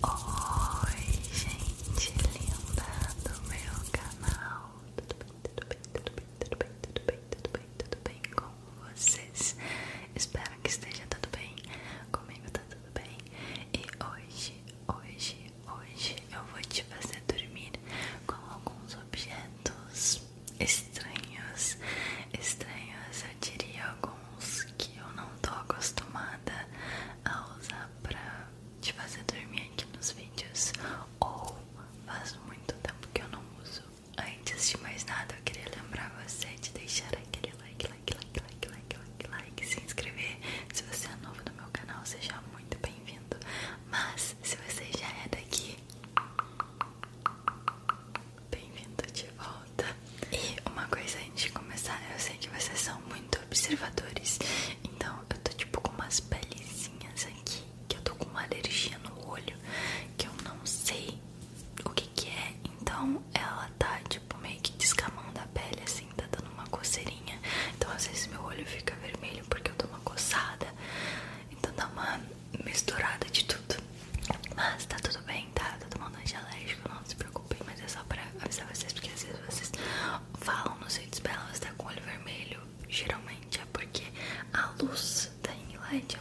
Oh. nada, eu queria lembrar você de deixar aquele like, like, like, like, like, like, like, se inscrever. Se você é novo no meu canal, seja muito dar uma misturada de tudo. Mas tá tudo bem, tá? tá todo mundo é alérgico, não se preocupem. Mas é só pra avisar vocês, porque às vezes vocês falam nos vídeos pra tá com olho vermelho. Geralmente é porque a luz da ring light